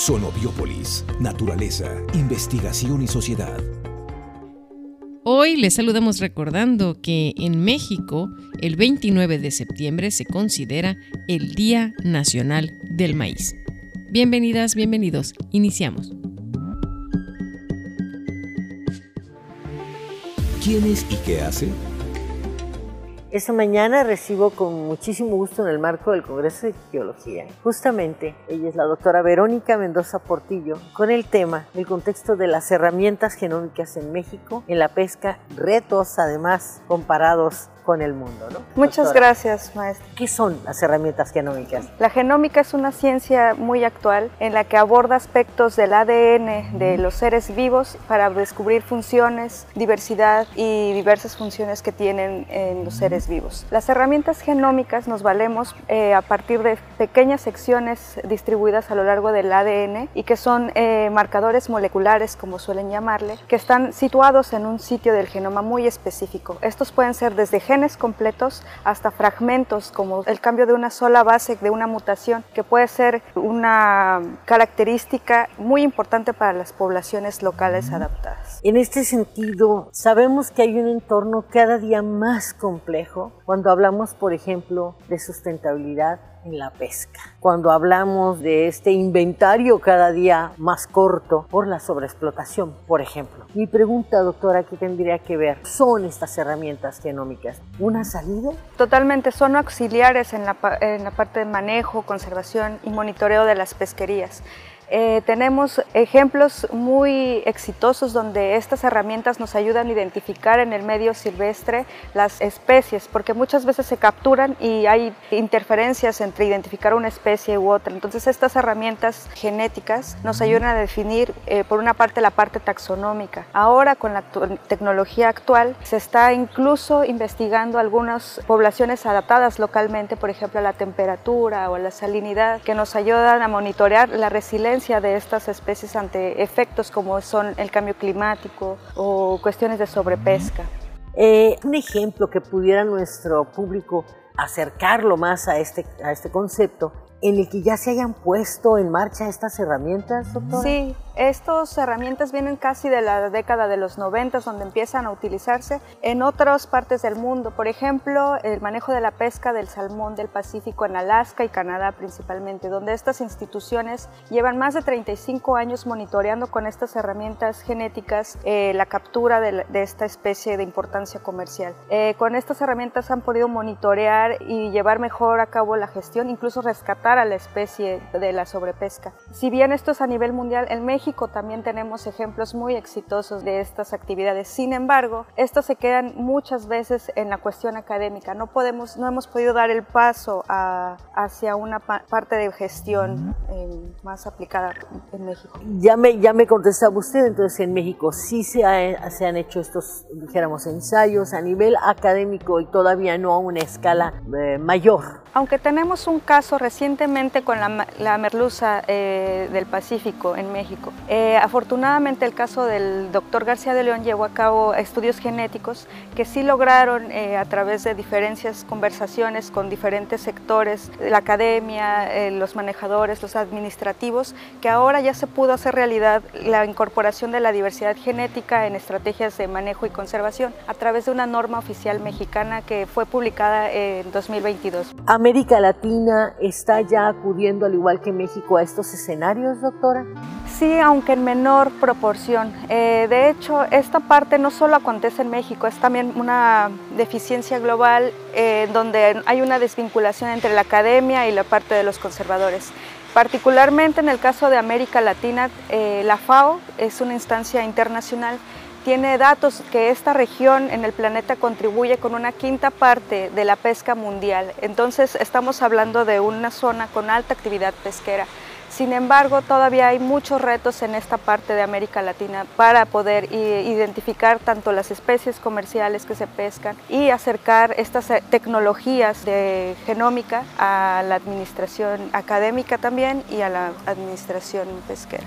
Sonobiópolis, naturaleza, investigación y sociedad. Hoy les saludamos recordando que en México el 29 de septiembre se considera el Día Nacional del Maíz. Bienvenidas, bienvenidos. Iniciamos. ¿Quién es y qué hace? Esta mañana recibo con muchísimo gusto en el marco del Congreso de Geología. Justamente, ella es la doctora Verónica Mendoza Portillo, con el tema el contexto de las herramientas genómicas en México, en la pesca, retos además comparados con el mundo. ¿no? Muchas gracias, maestra. ¿Qué son las herramientas genómicas? La genómica es una ciencia muy actual en la que aborda aspectos del ADN de los seres vivos para descubrir funciones, diversidad y diversas funciones que tienen en los seres vivos. Las herramientas genómicas nos valemos eh, a partir de pequeñas secciones distribuidas a lo largo del ADN y que son eh, marcadores moleculares, como suelen llamarle, que están situados en un sitio del genoma muy específico. Estos pueden ser desde genes completos hasta fragmentos, como el cambio de una sola base de una mutación, que puede ser una característica muy importante para las poblaciones locales adaptadas. En este sentido, sabemos que hay un entorno cada día más complejo cuando hablamos, por ejemplo, de sustentabilidad en la pesca. Cuando hablamos de este inventario cada día más corto por la sobreexplotación, por ejemplo. Mi pregunta, doctora, ¿qué tendría que ver? ¿Son estas herramientas genómicas una salida? Totalmente, son auxiliares en la, en la parte de manejo, conservación y monitoreo de las pesquerías. Eh, tenemos ejemplos muy exitosos donde estas herramientas nos ayudan a identificar en el medio silvestre las especies, porque muchas veces se capturan y hay interferencias entre identificar una especie u otra. Entonces estas herramientas genéticas nos ayudan a definir, eh, por una parte, la parte taxonómica. Ahora, con la tecnología actual, se está incluso investigando algunas poblaciones adaptadas localmente, por ejemplo, a la temperatura o a la salinidad, que nos ayudan a monitorear la resiliencia de estas especies ante efectos como son el cambio climático o cuestiones de sobrepesca. Eh, un ejemplo que pudiera nuestro público acercarlo más a este, a este concepto en el que ya se hayan puesto en marcha estas herramientas, doctor? Sí, estas herramientas vienen casi de la década de los 90, donde empiezan a utilizarse en otras partes del mundo. Por ejemplo, el manejo de la pesca del salmón del Pacífico en Alaska y Canadá principalmente, donde estas instituciones llevan más de 35 años monitoreando con estas herramientas genéticas eh, la captura de, esta especie de importancia comercial. Eh, con estas herramientas han podido monitorear y llevar mejor a cabo la gestión, incluso rescatar a la especie de la sobrepesca. Si bien esto es a nivel mundial, en México también tenemos ejemplos muy exitosos de estas actividades. Sin embargo, estas se quedan muchas veces en la cuestión académica. No, podemos, no hemos podido dar el paso hacia una parte de gestión más aplicada en México. Ya me, ya me contestaba usted, entonces en México sí se, se han hecho estos, dijéramos, ensayos a nivel académico y todavía no a una escala eh, mayor. Aunque tenemos un caso recientemente con la, merluza eh, del Pacífico en México, eh, afortunadamente el caso del doctor García de León llevó a cabo estudios genéticos que sí lograron eh, a través de diferentes conversaciones con diferentes sectores, la academia, los manejadores, los administrativos, que ahora ya se pudo hacer realidad la incorporación de la diversidad genética en estrategias de manejo y conservación a través de una norma oficial mexicana que fue publicada en 2022. ¿América Latina está ya acudiendo, al igual que México, a estos escenarios, doctora? Sí, aunque en menor proporción. Eh, de hecho, esta parte no solo acontece en México, es también una deficiencia global eh, donde hay una desvinculación entre la academia y la parte de los conservadores. Particularmente en el caso de América Latina, eh, la FAO es una instancia internacional tiene datos que esta región en el planeta contribuye con una quinta parte de la pesca mundial. Entonces estamos hablando de una zona con alta actividad pesquera. Sin embargo, todavía hay muchos retos en esta parte de América Latina para poder identificar tanto las especies comerciales que se pescan y acercar estas eh, tecnologías de genómica a la administración académica también y a la administración pesquera.